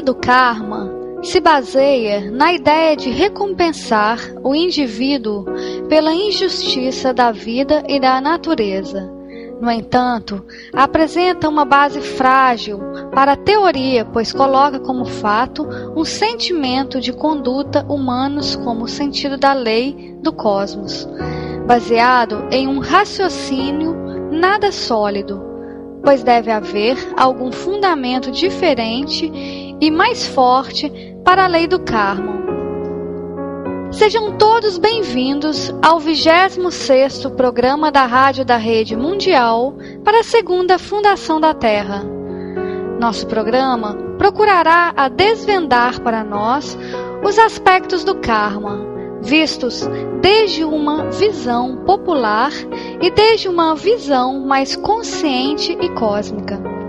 Teoria do karma se baseia na ideia de recompensar o indivíduo pela injustiça da vida e da natureza. No entanto, apresenta uma base frágil para a teoria, pois coloca como fato um sentimento de conduta humanos como sentido da lei do cosmos, baseado em um raciocínio nada sólido, pois deve haver algum fundamento diferente e mais forte para a lei do karma. Sejam todos bem-vindos ao 26º programa da Rádio da Rede Mundial para a Segunda Fundação da Terra. Nosso programa procurará a desvendar para nós os aspectos do karma, vistos desde uma visão popular e desde uma visão mais consciente e cósmica.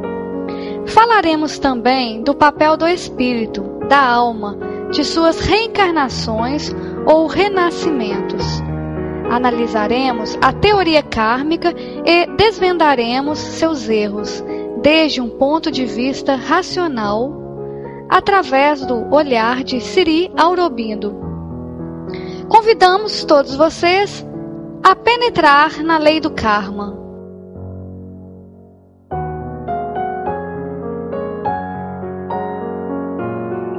Falaremos também do papel do espírito, da alma, de suas reencarnações ou renascimentos. Analisaremos a teoria kármica e desvendaremos seus erros, desde um ponto de vista racional, através do olhar de Siri Aurobindo. Convidamos todos vocês a penetrar na lei do karma.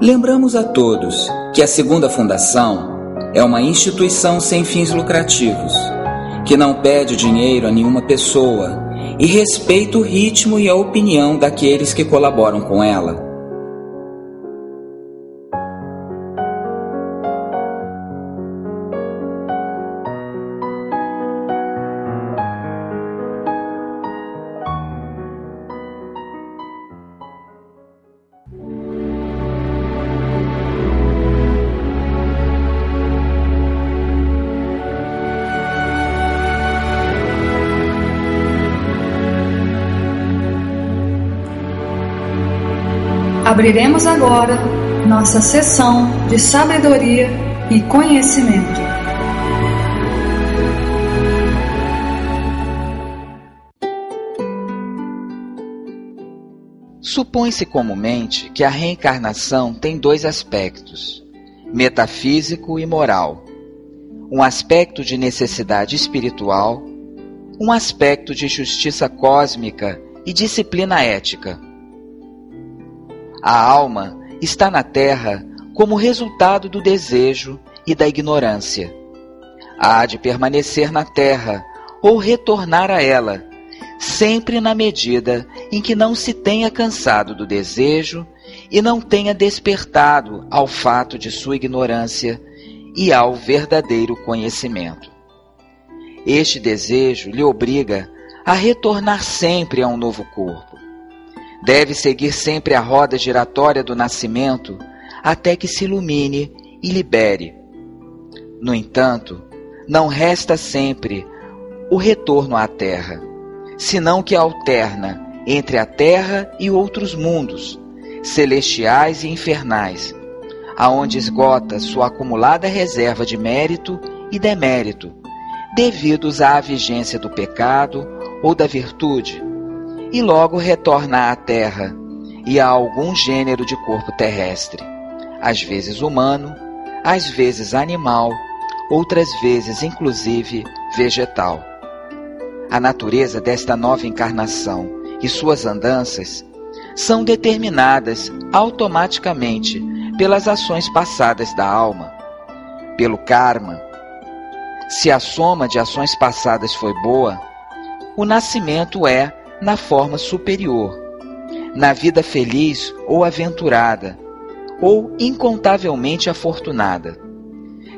Lembramos a todos que a Segunda Fundação é uma instituição sem fins lucrativos, que não pede dinheiro a nenhuma pessoa e respeita o ritmo e a opinião daqueles que colaboram com ela. Abriremos agora nossa sessão de sabedoria e conhecimento. Supõe-se comumente que a reencarnação tem dois aspectos, metafísico e moral. Um aspecto de necessidade espiritual, um aspecto de justiça cósmica e disciplina ética. A alma está na Terra como resultado do desejo e da ignorância. Há de permanecer na Terra ou retornar a ela, sempre na medida em que não se tenha cansado do desejo e não tenha despertado ao fato de sua ignorância e ao verdadeiro conhecimento. Este desejo lhe obriga a retornar sempre a um novo corpo. Deve seguir sempre a roda giratória do nascimento até que se ilumine e libere. No entanto, não resta sempre o retorno à Terra, senão que alterna entre a Terra e outros mundos, celestiais e infernais, aonde esgota sua acumulada reserva de mérito e demérito, devidos à vigência do pecado ou da virtude, e logo retorna à Terra e a algum gênero de corpo terrestre, às vezes humano, às vezes animal, outras vezes inclusive vegetal. A natureza desta nova encarnação e suas andanças são determinadas automaticamente pelas ações passadas da alma, pelo karma. Se a soma de ações passadas foi boa, o nascimento é na forma superior, na vida feliz ou aventurada, ou incontavelmente afortunada.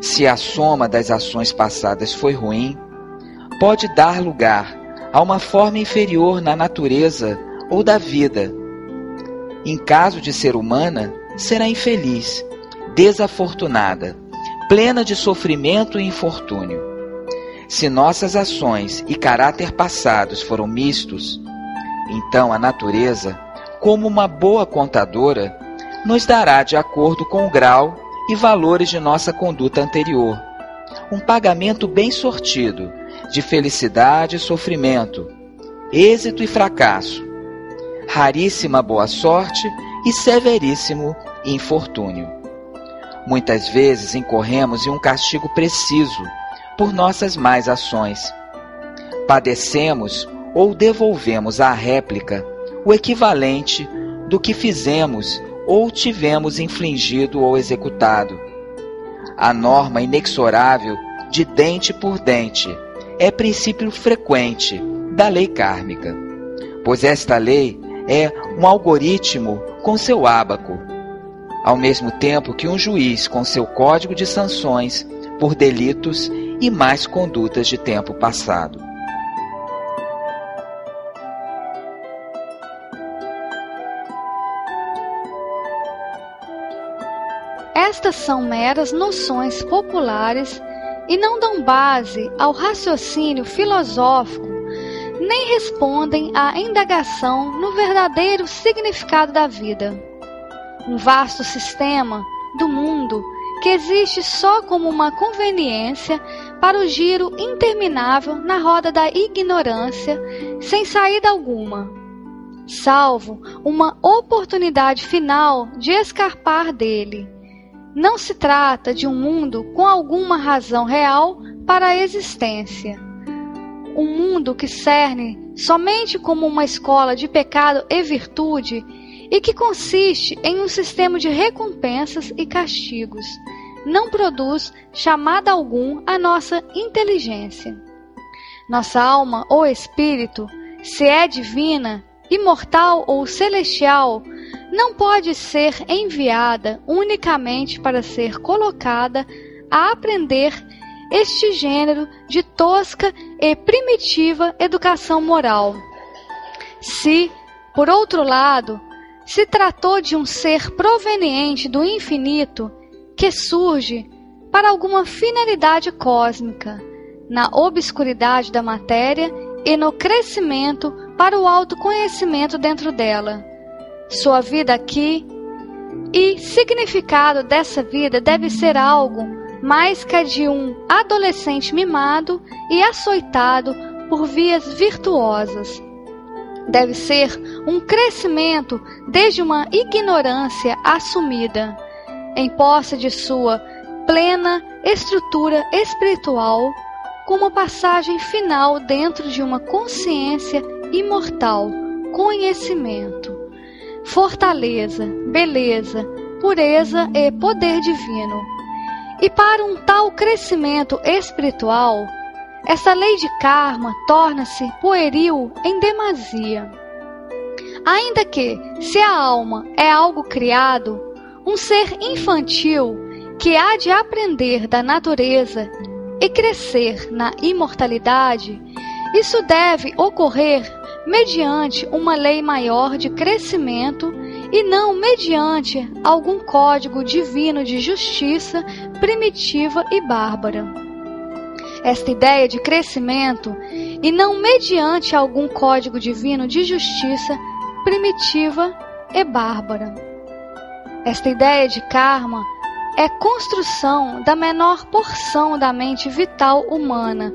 Se a soma das ações passadas foi ruim, pode dar lugar a uma forma inferior na natureza ou da vida. Em caso de ser humana, será infeliz, desafortunada, plena de sofrimento e infortúnio. Se nossas ações e caráter passados foram mistos, então a natureza, como uma boa contadora, nos dará de acordo com o grau e valores de nossa conduta anterior. Um pagamento bem sortido de felicidade e sofrimento, êxito e fracasso, raríssima boa sorte e severíssimo infortúnio. Muitas vezes incorremos em um castigo preciso por nossas más ações. Padecemos ou devolvemos à réplica o equivalente do que fizemos ou tivemos infligido ou executado. A norma inexorável de dente por dente é princípio frequente da lei kármica, pois esta lei é um algoritmo com seu ábaco, ao mesmo tempo que um juiz com seu código de sanções por delitos e mais condutas de tempo passado. Estas são meras noções populares e não dão base ao raciocínio filosófico, nem respondem à indagação no verdadeiro significado da vida. Um vasto sistema do mundo que existe só como uma conveniência para o giro interminável na roda da ignorância, sem saída alguma, salvo uma oportunidade final de escapar dele não se trata de um mundo com alguma razão real para a existência. Um mundo que cerne somente como uma escola de pecado e virtude e que consiste em um sistema de recompensas e castigos, não produz chamada algum à nossa inteligência. Nossa alma ou espírito, se é divina, imortal ou celestial, não pode ser enviada unicamente para ser colocada a aprender este gênero de tosca e primitiva educação moral. Se, por outro lado, se tratou de um ser proveniente do infinito que surge para alguma finalidade cósmica, na obscuridade da matéria e no crescimento para o autoconhecimento dentro dela sua vida aqui e significado dessa vida deve ser algo mais que a de um adolescente mimado e açoitado por vias virtuosas. Deve ser um crescimento desde uma ignorância assumida, em posse de sua plena estrutura espiritual, como passagem final dentro de uma consciência imortal, conhecimento fortaleza, beleza, pureza e poder divino. E para um tal crescimento espiritual, essa lei de karma torna-se pueril em demasia. Ainda que, se a alma é algo criado, um ser infantil que há de aprender da natureza e crescer na imortalidade, isso deve ocorrer mediante uma lei maior de crescimento e não mediante algum código divino de justiça primitiva e bárbara. Esta ideia de crescimento e não mediante algum código divino de justiça primitiva e bárbara. Esta ideia de karma é construção da menor porção da mente vital humana,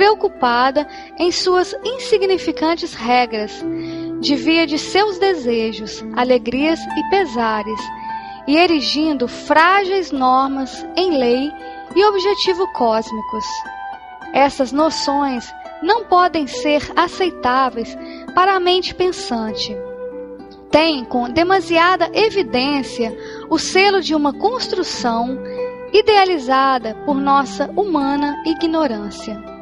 preocupada em suas insignificantes regras, de via de seus desejos, alegrias e pesares, e erigindo frágeis normas em lei e objetivo cósmicos. Essas noções não podem ser aceitáveis para a mente pensante tem com demasiada evidência o selo de uma construção idealizada por nossa humana ignorância.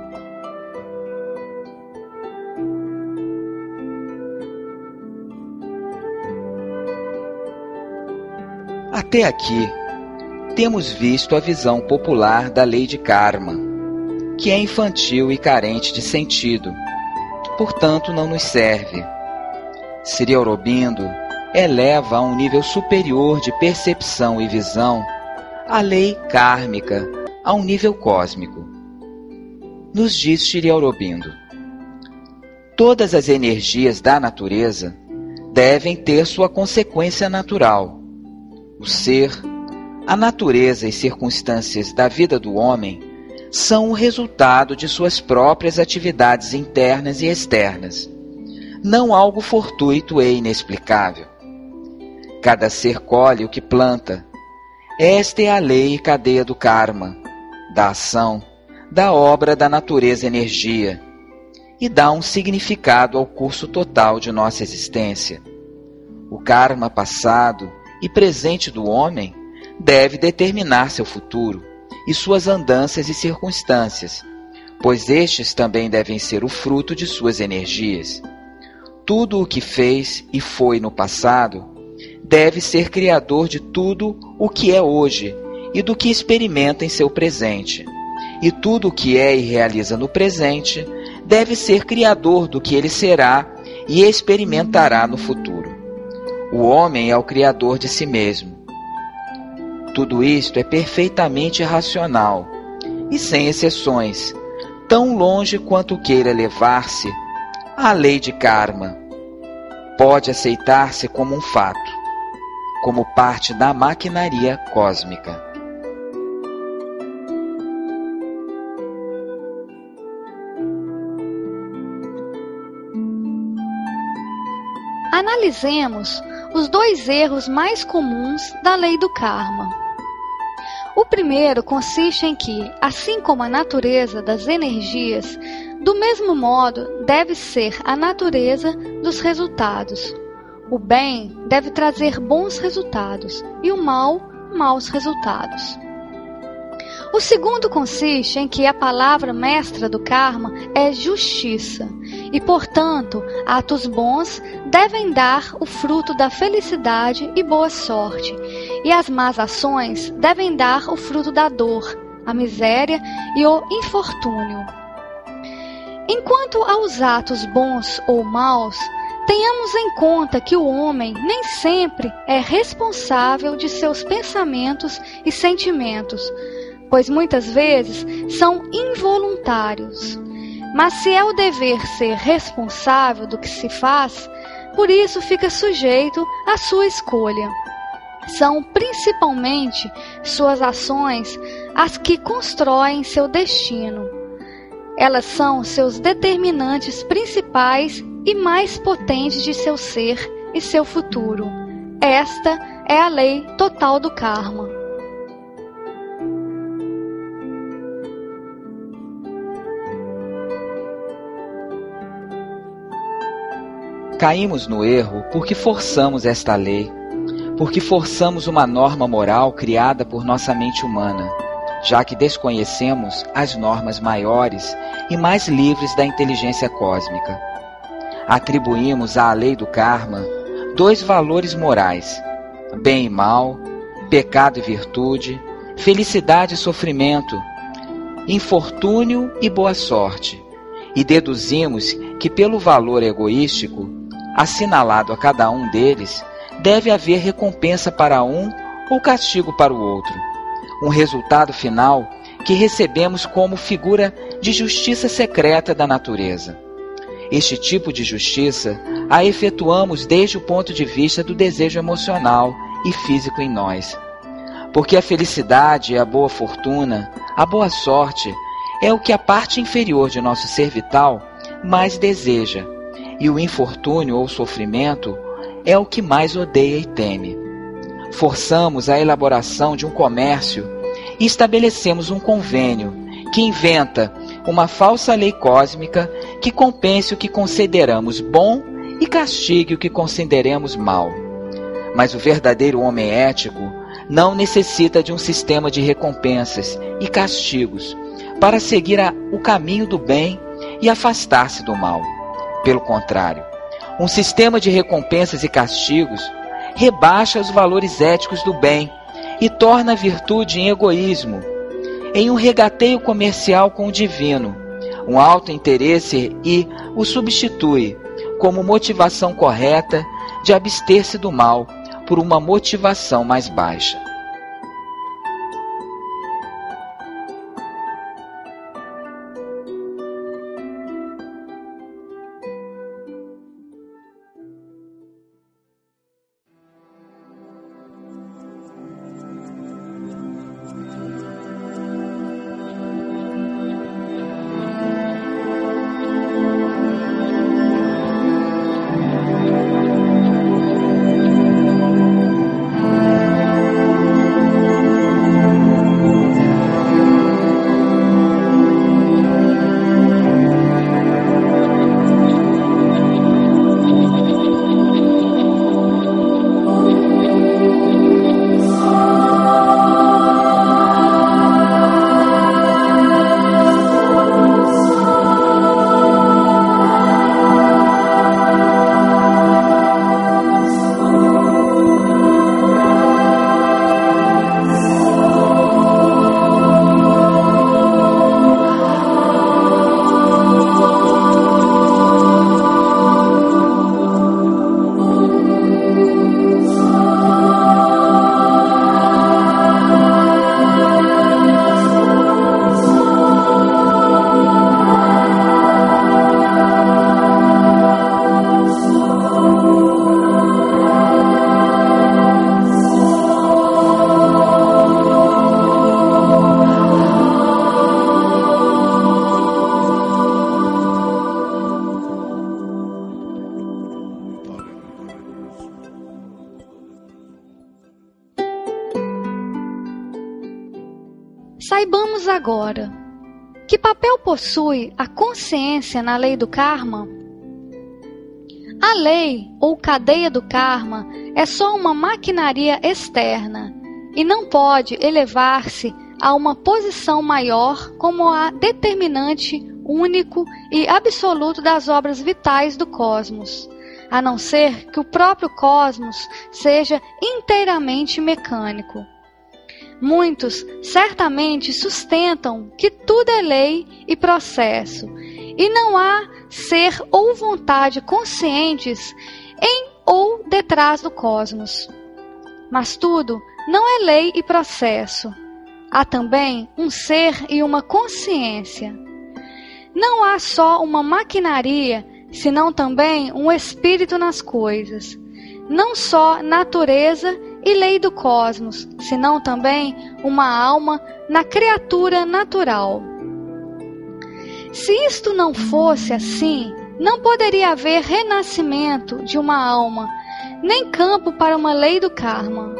Até aqui, temos visto a visão popular da lei de karma, que é infantil e carente de sentido, portanto não nos serve Sri Aurobindo eleva a um nível superior de percepção e visão a lei kármica a um nível cósmico. Nos diz Sri Aurobindo, todas as energias da natureza devem ter sua consequência natural. O ser, a natureza e circunstâncias da vida do homem são o resultado de suas próprias atividades internas e externas não algo fortuito e inexplicável. Cada ser colhe o que planta. Esta é a lei e cadeia do karma, da ação, da obra da natureza energia, e dá um significado ao curso total de nossa existência. O karma passado e presente do homem deve determinar seu futuro e suas andanças e circunstâncias, pois estes também devem ser o fruto de suas energias tudo o que fez e foi no passado, deve ser criador de tudo o que é hoje e do que experimenta em seu presente. E tudo o que é e realiza no presente deve ser criador do que ele será e experimentará no futuro. O homem é o criador de si mesmo. Tudo isto é perfeitamente racional e sem exceções, tão longe quanto queira levar-se a lei de karma pode aceitar-se como um fato, como parte da maquinaria cósmica. Analisemos os dois erros mais comuns da lei do karma. O primeiro consiste em que, assim como a natureza das energias do mesmo modo, deve ser a natureza dos resultados. O bem deve trazer bons resultados e o mal, maus resultados. O segundo consiste em que a palavra mestra do karma é justiça, e, portanto, atos bons devem dar o fruto da felicidade e boa sorte, e as más ações devem dar o fruto da dor, a miséria e o infortúnio. Enquanto aos atos bons ou maus, tenhamos em conta que o homem nem sempre é responsável de seus pensamentos e sentimentos, pois muitas vezes são involuntários. Mas se é o dever ser responsável do que se faz, por isso fica sujeito à sua escolha. São principalmente suas ações as que constroem seu destino. Elas são seus determinantes principais e mais potentes de seu ser e seu futuro. Esta é a lei total do karma. Caímos no erro porque forçamos esta lei, porque forçamos uma norma moral criada por nossa mente humana, já que desconhecemos as normas maiores e mais livres da inteligência cósmica. Atribuímos à lei do karma dois valores morais: bem e mal, pecado e virtude, felicidade e sofrimento, infortúnio e boa sorte, e deduzimos que, pelo valor egoístico assinalado a cada um deles, deve haver recompensa para um ou castigo para o outro. Um resultado final que recebemos como figura de justiça secreta da natureza. Este tipo de justiça a efetuamos desde o ponto de vista do desejo emocional e físico em nós. Porque a felicidade a boa fortuna, a boa sorte, é o que a parte inferior de nosso ser vital mais deseja, e o infortúnio ou sofrimento é o que mais odeia e teme. Forçamos a elaboração de um comércio e estabelecemos um convênio que inventa uma falsa lei cósmica que compense o que consideramos bom e castigue o que consideremos mal. Mas o verdadeiro homem ético não necessita de um sistema de recompensas e castigos para seguir a, o caminho do bem e afastar-se do mal. Pelo contrário, um sistema de recompensas e castigos rebaixa os valores éticos do bem e torna a virtude em egoísmo, em um regateio comercial com o divino, um alto interesse e o substitui como motivação correta de abster-se do mal por uma motivação mais baixa. Saibamos agora que papel possui a consciência na lei do karma? A lei ou cadeia do karma é só uma maquinaria externa e não pode elevar-se a uma posição maior como a determinante único e absoluto das obras vitais do cosmos, a não ser que o próprio cosmos seja inteiramente mecânico. Muitos certamente sustentam que tudo é lei e processo, e não há ser ou vontade conscientes em ou detrás do cosmos. Mas tudo não é lei e processo. Há também um ser e uma consciência. Não há só uma maquinaria, senão também um espírito nas coisas. Não só natureza e lei do cosmos, senão também uma alma na criatura natural. Se isto não fosse assim, não poderia haver renascimento de uma alma, nem campo para uma lei do karma.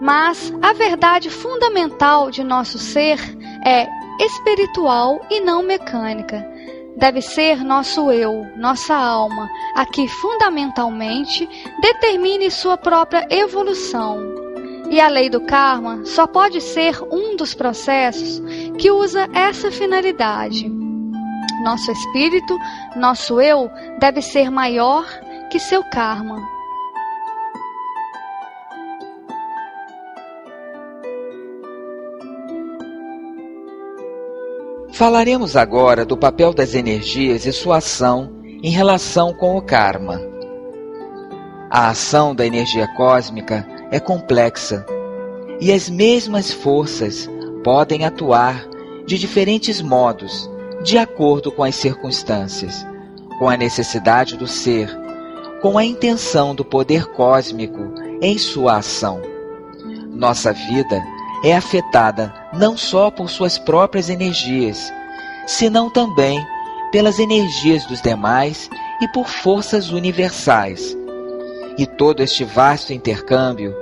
Mas a verdade fundamental de nosso ser é espiritual e não mecânica deve ser nosso eu, nossa alma, a que fundamentalmente determine sua própria evolução. E a lei do karma só pode ser um dos processos que usa essa finalidade. Nosso espírito, nosso eu, deve ser maior que seu karma. Falaremos agora do papel das energias e sua ação em relação com o karma. A ação da energia cósmica é complexa e as mesmas forças podem atuar de diferentes modos, de acordo com as circunstâncias, com a necessidade do ser, com a intenção do poder cósmico em sua ação. Nossa vida é afetada não só por suas próprias energias, senão também pelas energias dos demais e por forças universais. E todo este vasto intercâmbio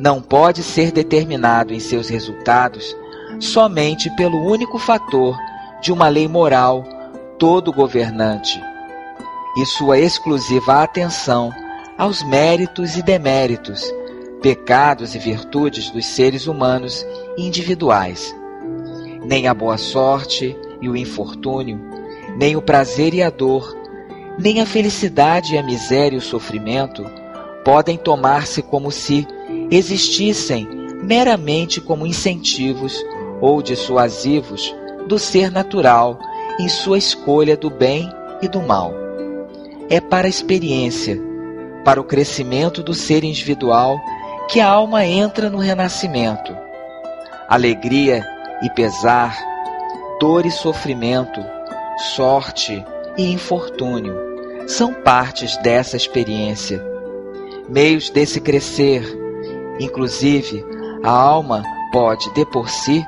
não pode ser determinado em seus resultados somente pelo único fator de uma lei moral todo governante e sua exclusiva atenção aos méritos e deméritos pecados e virtudes dos seres humanos individuais. Nem a boa sorte e o infortúnio, nem o prazer e a dor, nem a felicidade e a miséria e o sofrimento podem tomar-se como se existissem meramente como incentivos ou dissuasivos do ser natural em sua escolha do bem e do mal. É para a experiência, para o crescimento do ser individual que a alma entra no renascimento. Alegria e pesar, dor e sofrimento, sorte e infortúnio são partes dessa experiência, meios desse crescer. Inclusive, a alma pode, de por si,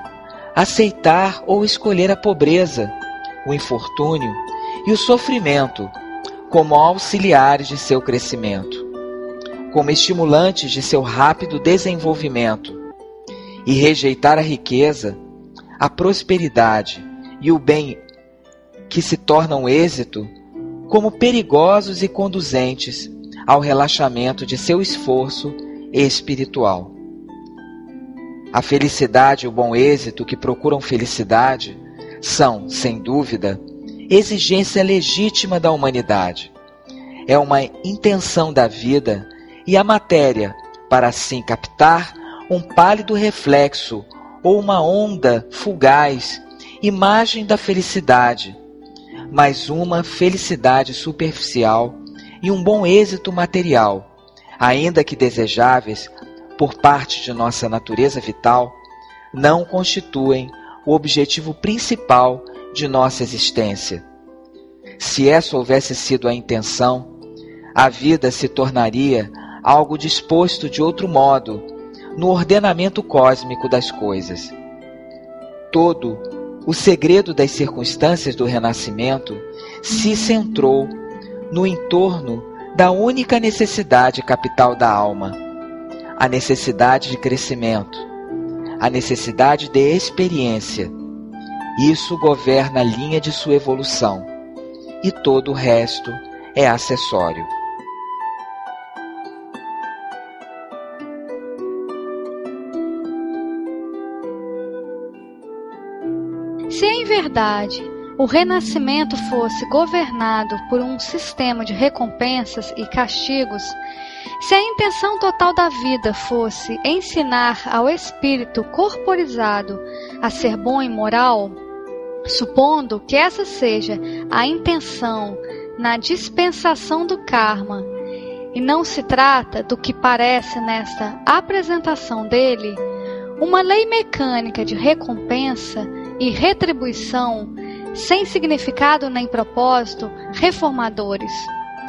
aceitar ou escolher a pobreza, o infortúnio e o sofrimento como auxiliares de seu crescimento como estimulantes de seu rápido desenvolvimento, e rejeitar a riqueza, a prosperidade e o bem que se tornam êxito como perigosos e conduzentes ao relaxamento de seu esforço espiritual. A felicidade e o bom êxito que procuram felicidade são, sem dúvida, exigência legítima da humanidade. É uma intenção da vida e a matéria, para assim captar um pálido reflexo ou uma onda fugaz, imagem da felicidade, mas uma felicidade superficial e um bom êxito material, ainda que desejáveis por parte de nossa natureza vital, não constituem o objetivo principal de nossa existência. Se essa houvesse sido a intenção, a vida se tornaria algo disposto de outro modo no ordenamento cósmico das coisas. Todo o segredo das circunstâncias do renascimento se centrou no entorno da única necessidade capital da alma, a necessidade de crescimento, a necessidade de experiência. Isso governa a linha de sua evolução, e todo o resto é acessório. O renascimento fosse governado por um sistema de recompensas e castigos, se a intenção total da vida fosse ensinar ao espírito corporizado a ser bom e moral, supondo que essa seja a intenção na dispensação do karma, e não se trata do que parece nesta apresentação dele, uma lei mecânica de recompensa e retribuição, sem significado nem propósito, reformadores.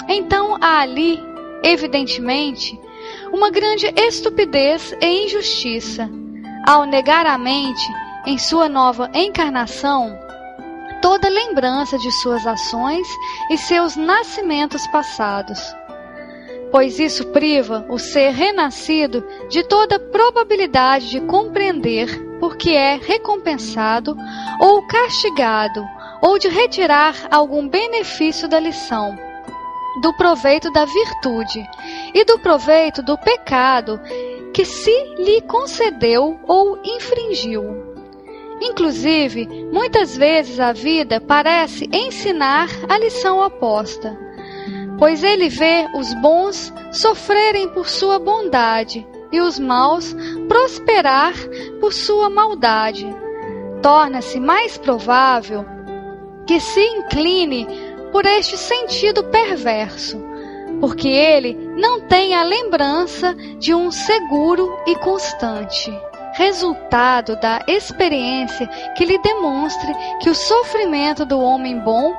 Então há ali, evidentemente, uma grande estupidez e injustiça ao negar à mente, em sua nova encarnação, toda lembrança de suas ações e seus nascimentos passados. Pois isso priva o ser renascido de toda probabilidade de compreender porque é recompensado ou castigado, ou de retirar algum benefício da lição, do proveito da virtude e do proveito do pecado que se lhe concedeu ou infringiu. Inclusive, muitas vezes a vida parece ensinar a lição oposta, pois ele vê os bons sofrerem por sua bondade e os maus prosperar por sua maldade. Torna-se mais provável que se incline por este sentido perverso, porque ele não tem a lembrança de um seguro e constante resultado da experiência que lhe demonstre que o sofrimento do homem bom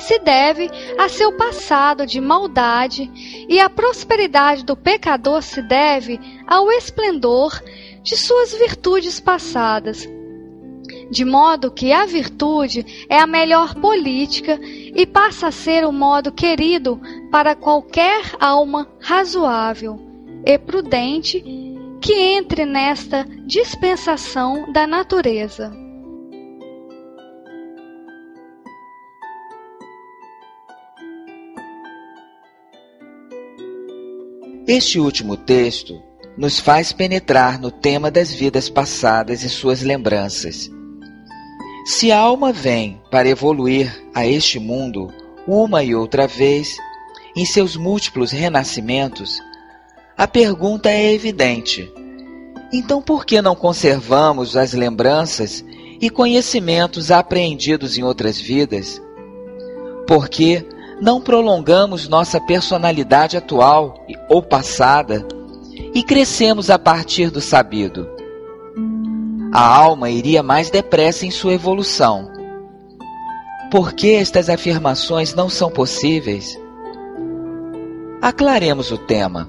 se deve a seu passado de maldade e a prosperidade do pecador se deve ao esplendor de suas virtudes passadas. De modo que a virtude é a melhor política e passa a ser o modo querido para qualquer alma razoável e prudente que entre nesta dispensação da natureza. Este último texto nos faz penetrar no tema das vidas passadas e suas lembranças. Se a alma vem para evoluir a este mundo uma e outra vez, em seus múltiplos renascimentos, a pergunta é evidente. Então, por que não conservamos as lembranças e conhecimentos apreendidos em outras vidas? Por que não prolongamos nossa personalidade atual ou passada e crescemos a partir do sabido? A alma iria mais depressa em sua evolução. Por que estas afirmações não são possíveis? Aclaremos o tema.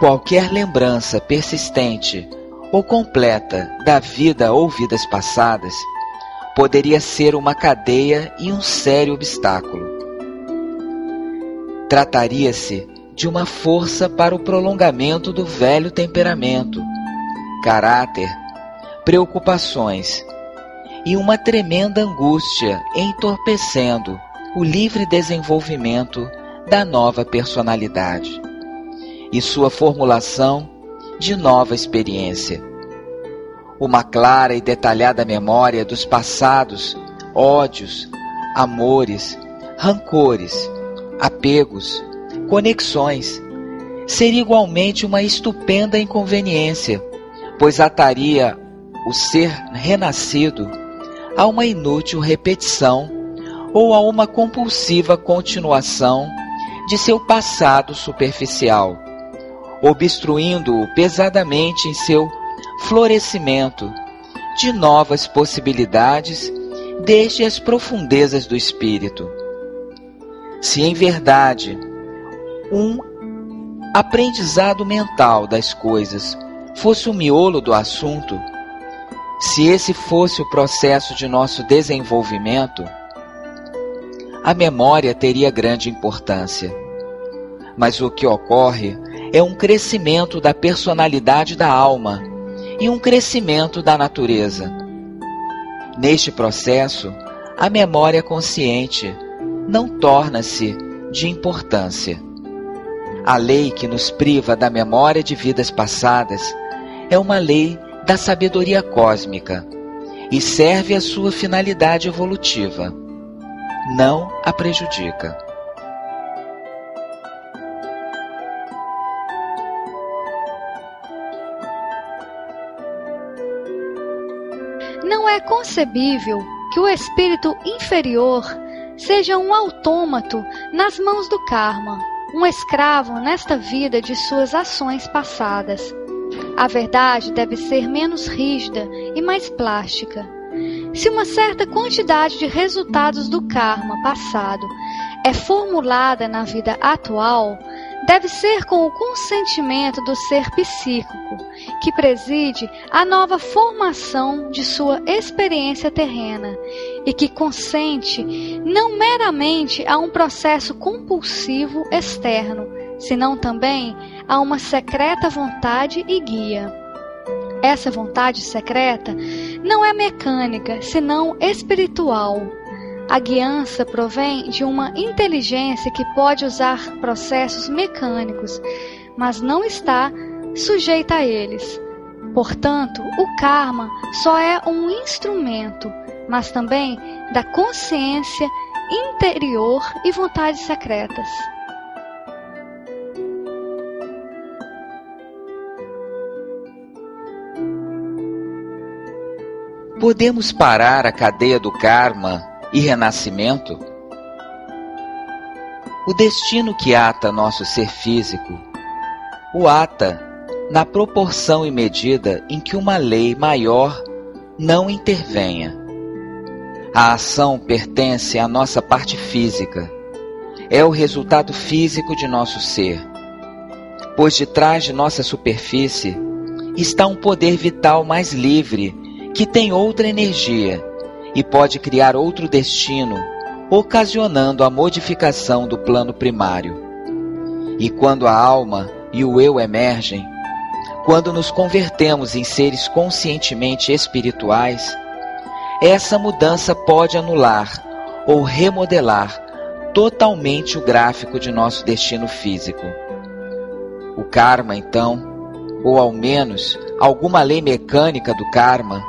Qualquer lembrança persistente ou completa da vida ou vidas passadas poderia ser uma cadeia e um sério obstáculo. Trataria-se de uma força para o prolongamento do velho temperamento, caráter, preocupações e uma tremenda angústia entorpecendo o livre desenvolvimento da nova personalidade e sua formulação de nova experiência. Uma clara e detalhada memória dos passados ódios, amores, rancores, apegos, conexões. Seria igualmente uma estupenda inconveniência, pois ataria o ser renascido a uma inútil repetição ou a uma compulsiva continuação de seu passado superficial obstruindo-o pesadamente em seu florescimento de novas possibilidades desde as profundezas do espírito. Se em verdade um aprendizado mental das coisas fosse o miolo do assunto, se esse fosse o processo de nosso desenvolvimento, a memória teria grande importância. Mas o que ocorre é um crescimento da personalidade da alma e um crescimento da natureza. Neste processo, a memória consciente não torna-se de importância. A lei que nos priva da memória de vidas passadas é uma lei da sabedoria cósmica e serve à sua finalidade evolutiva. Não a prejudica. Não é concebível que o espírito inferior seja um autômato nas mãos do karma, um escravo nesta vida de suas ações passadas. A verdade deve ser menos rígida e mais plástica. Se uma certa quantidade de resultados do karma passado é formulada na vida atual, deve ser com o consentimento do ser psíquico, que preside a nova formação de sua experiência terrena e que consente não meramente a um processo compulsivo externo, senão também a uma secreta vontade e guia. Essa vontade secreta não é mecânica, senão espiritual a guiança provém de uma inteligência que pode usar processos mecânicos, mas não está sujeita a eles. Portanto, o karma só é um instrumento, mas também da consciência interior e vontades secretas. Podemos parar a cadeia do karma e renascimento? O destino que ata nosso ser físico o ata na proporção e medida em que uma lei maior não intervenha. A ação pertence à nossa parte física, é o resultado físico de nosso ser, pois de trás de nossa superfície está um poder vital mais livre que tem outra energia e pode criar outro destino, ocasionando a modificação do plano primário. E quando a alma e o eu emergem, quando nos convertemos em seres conscientemente espirituais, essa mudança pode anular ou remodelar totalmente o gráfico de nosso destino físico. O karma, então, ou ao menos alguma lei mecânica do karma,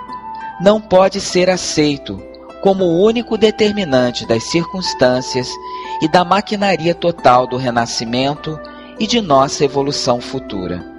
não pode ser aceito como o único determinante das circunstâncias e da maquinaria total do renascimento e de nossa evolução futura.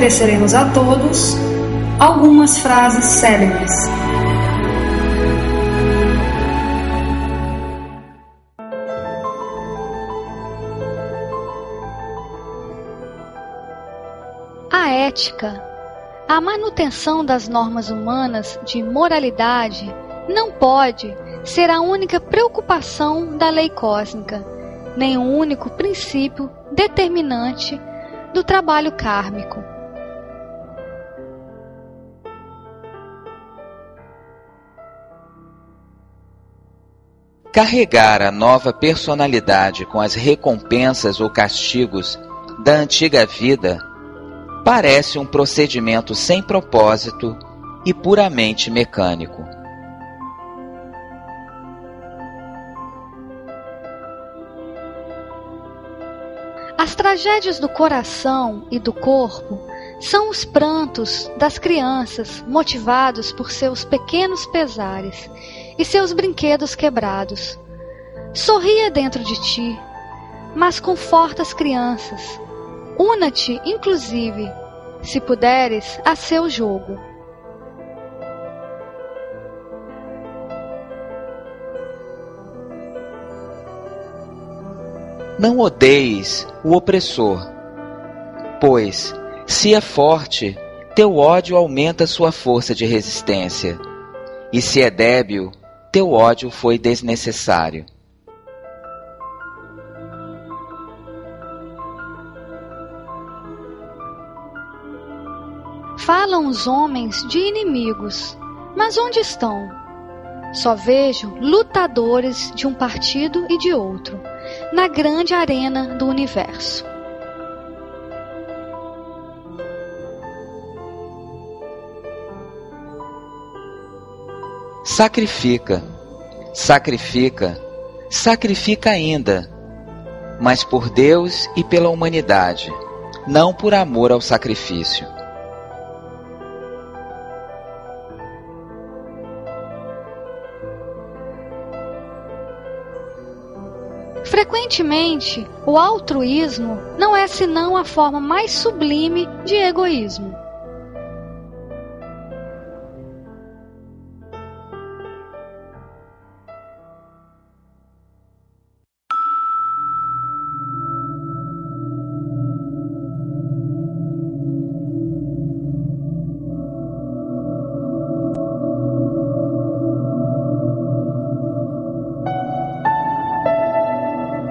ofereceremos a todos algumas frases célebres. A ética, a manutenção das normas humanas de moralidade não pode ser a única preocupação da lei cósmica, nem o único princípio determinante do trabalho kármico. Carregar a nova personalidade com as recompensas ou castigos da antiga vida parece um procedimento sem propósito e puramente mecânico. As tragédias do coração e do corpo são os prantos das crianças motivados por seus pequenos pesares e seus brinquedos quebrados. Sorria dentro de ti, mas conforta as crianças. Una-te, inclusive, se puderes, a seu jogo. Não odeies o opressor, pois, se é forte, teu ódio aumenta sua força de resistência, e se é débil, teu ódio foi desnecessário. Falam os homens de inimigos, mas onde estão? Só vejo lutadores de um partido e de outro na grande arena do universo. Sacrifica, sacrifica, sacrifica ainda, mas por Deus e pela humanidade, não por amor ao sacrifício. Frequentemente, o altruísmo não é senão a forma mais sublime de egoísmo.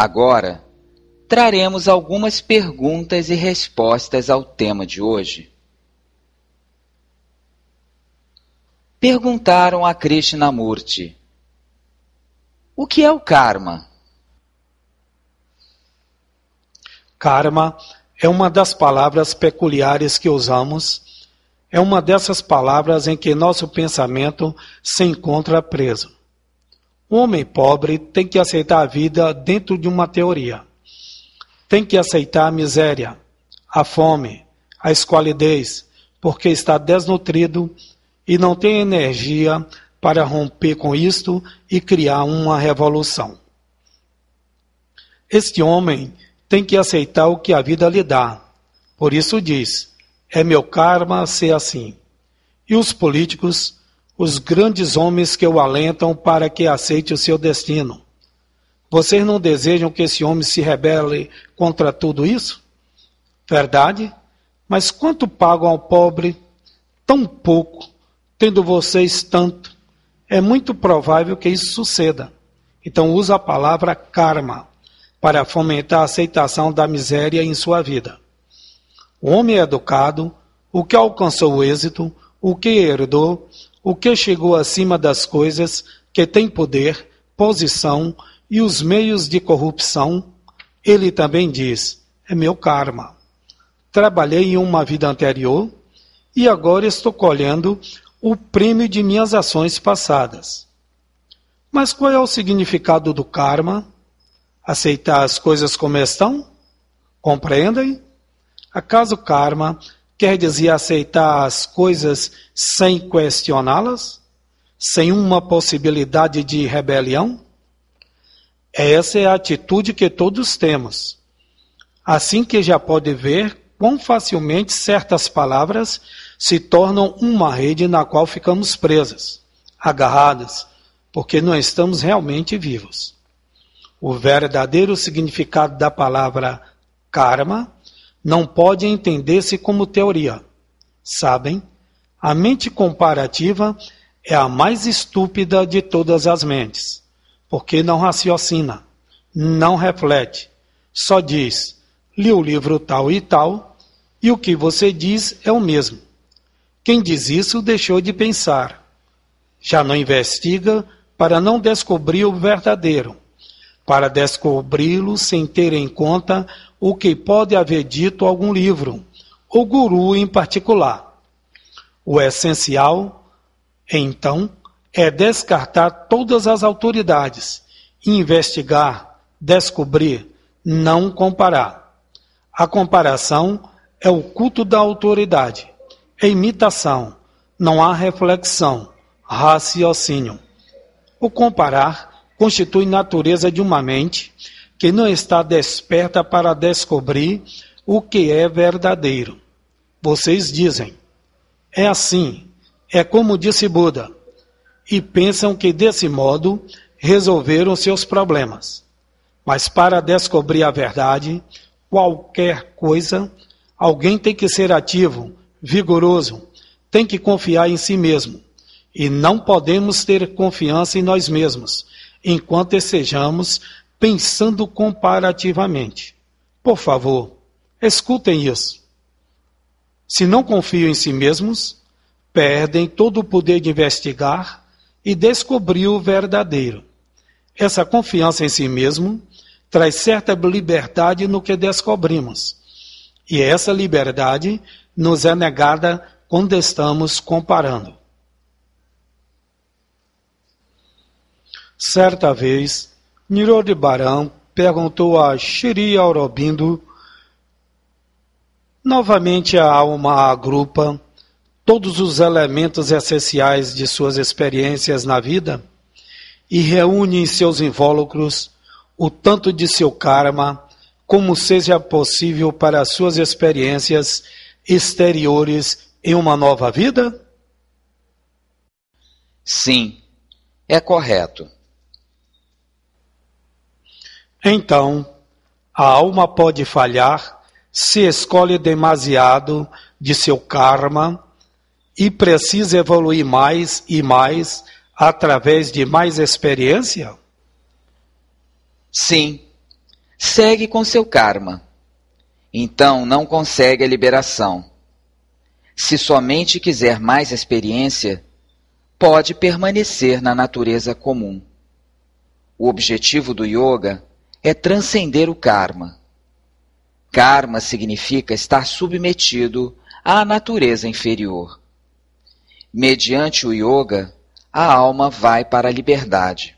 Agora, traremos algumas perguntas e respostas ao tema de hoje. Perguntaram a Krishnamurti: O que é o karma? Karma é uma das palavras peculiares que usamos, é uma dessas palavras em que nosso pensamento se encontra preso. O homem pobre tem que aceitar a vida dentro de uma teoria. Tem que aceitar a miséria, a fome, a esqualidez, porque está desnutrido e não tem energia para romper com isto e criar uma revolução. Este homem tem que aceitar o que a vida lhe dá. Por isso diz: é meu karma ser assim. E os políticos os grandes homens que o alentam para que aceite o seu destino. Vocês não desejam que esse homem se rebele contra tudo isso? Verdade? Mas quanto pagam ao pobre? Tão pouco, tendo vocês tanto. É muito provável que isso suceda. Então usa a palavra karma para fomentar a aceitação da miséria em sua vida. O homem é educado, o que alcançou o êxito, o que herdou, o que chegou acima das coisas, que tem poder, posição e os meios de corrupção, ele também diz: é meu karma. Trabalhei em uma vida anterior e agora estou colhendo o prêmio de minhas ações passadas. Mas qual é o significado do karma? Aceitar as coisas como estão? Compreendem? Acaso karma Quer dizer aceitar as coisas sem questioná-las? Sem uma possibilidade de rebelião? Essa é a atitude que todos temos. Assim que já pode ver quão facilmente certas palavras se tornam uma rede na qual ficamos presas, agarradas, porque não estamos realmente vivos. O verdadeiro significado da palavra karma não pode entender-se como teoria. Sabem? A mente comparativa é a mais estúpida de todas as mentes, porque não raciocina, não reflete, só diz: li o livro tal e tal, e o que você diz é o mesmo. Quem diz isso deixou de pensar. Já não investiga para não descobrir o verdadeiro, para descobri-lo sem ter em conta o que pode haver dito algum livro, ou guru em particular. O essencial, então, é descartar todas as autoridades, investigar, descobrir, não comparar. A comparação é o culto da autoridade. É imitação, não há reflexão, raciocínio. O comparar constitui natureza de uma mente que não está desperta para descobrir o que é verdadeiro. Vocês dizem, é assim, é como disse Buda, e pensam que desse modo resolveram seus problemas. Mas para descobrir a verdade, qualquer coisa, alguém tem que ser ativo, vigoroso, tem que confiar em si mesmo. E não podemos ter confiança em nós mesmos, enquanto estejamos pensando comparativamente. Por favor, escutem isso. Se não confiam em si mesmos, perdem todo o poder de investigar e descobrir o verdadeiro. Essa confiança em si mesmo traz certa liberdade no que descobrimos. E essa liberdade nos é negada quando estamos comparando. Certa vez, Nirodbaran perguntou a Shri Aurobindo Novamente a alma agrupa todos os elementos essenciais de suas experiências na vida e reúne em seus invólucros o tanto de seu karma como seja possível para suas experiências exteriores em uma nova vida? Sim, é correto. Então, a alma pode falhar se escolhe demasiado de seu karma e precisa evoluir mais e mais através de mais experiência? Sim. Segue com seu karma. Então não consegue a liberação. Se somente quiser mais experiência, pode permanecer na natureza comum. O objetivo do yoga é transcender o karma. Karma significa estar submetido à natureza inferior. Mediante o yoga, a alma vai para a liberdade.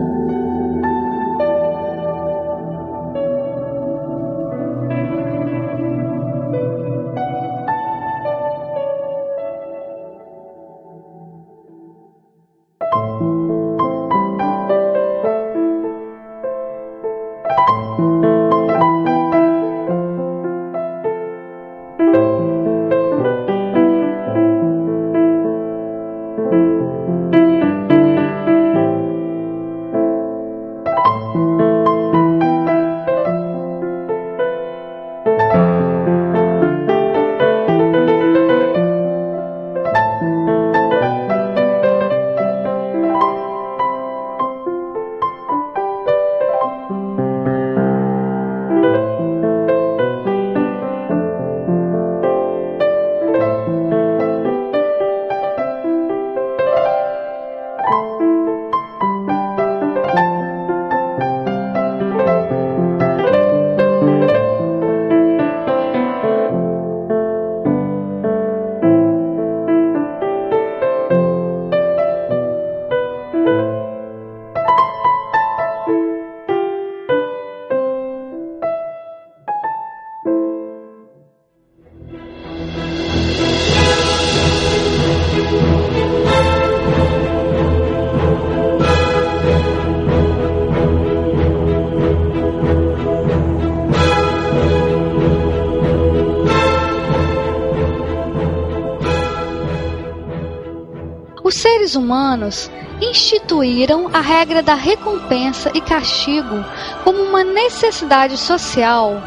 seres humanos instituíram a regra da recompensa e castigo como uma necessidade social,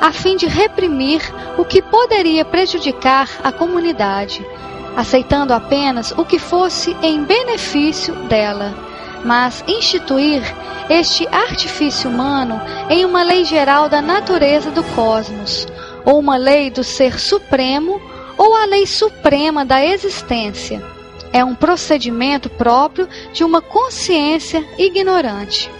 a fim de reprimir o que poderia prejudicar a comunidade, aceitando apenas o que fosse em benefício dela. Mas instituir este artifício humano em uma lei geral da natureza do cosmos, ou uma lei do Ser Supremo, ou a lei suprema da existência. É um procedimento próprio de uma consciência ignorante.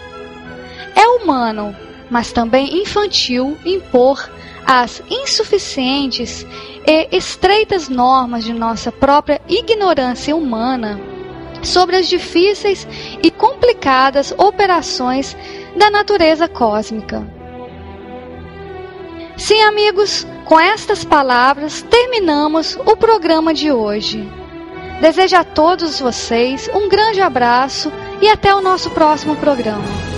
É humano, mas também infantil, impor as insuficientes e estreitas normas de nossa própria ignorância humana sobre as difíceis e complicadas operações da natureza cósmica. Sim, amigos, com estas palavras terminamos o programa de hoje. Desejo a todos vocês um grande abraço e até o nosso próximo programa.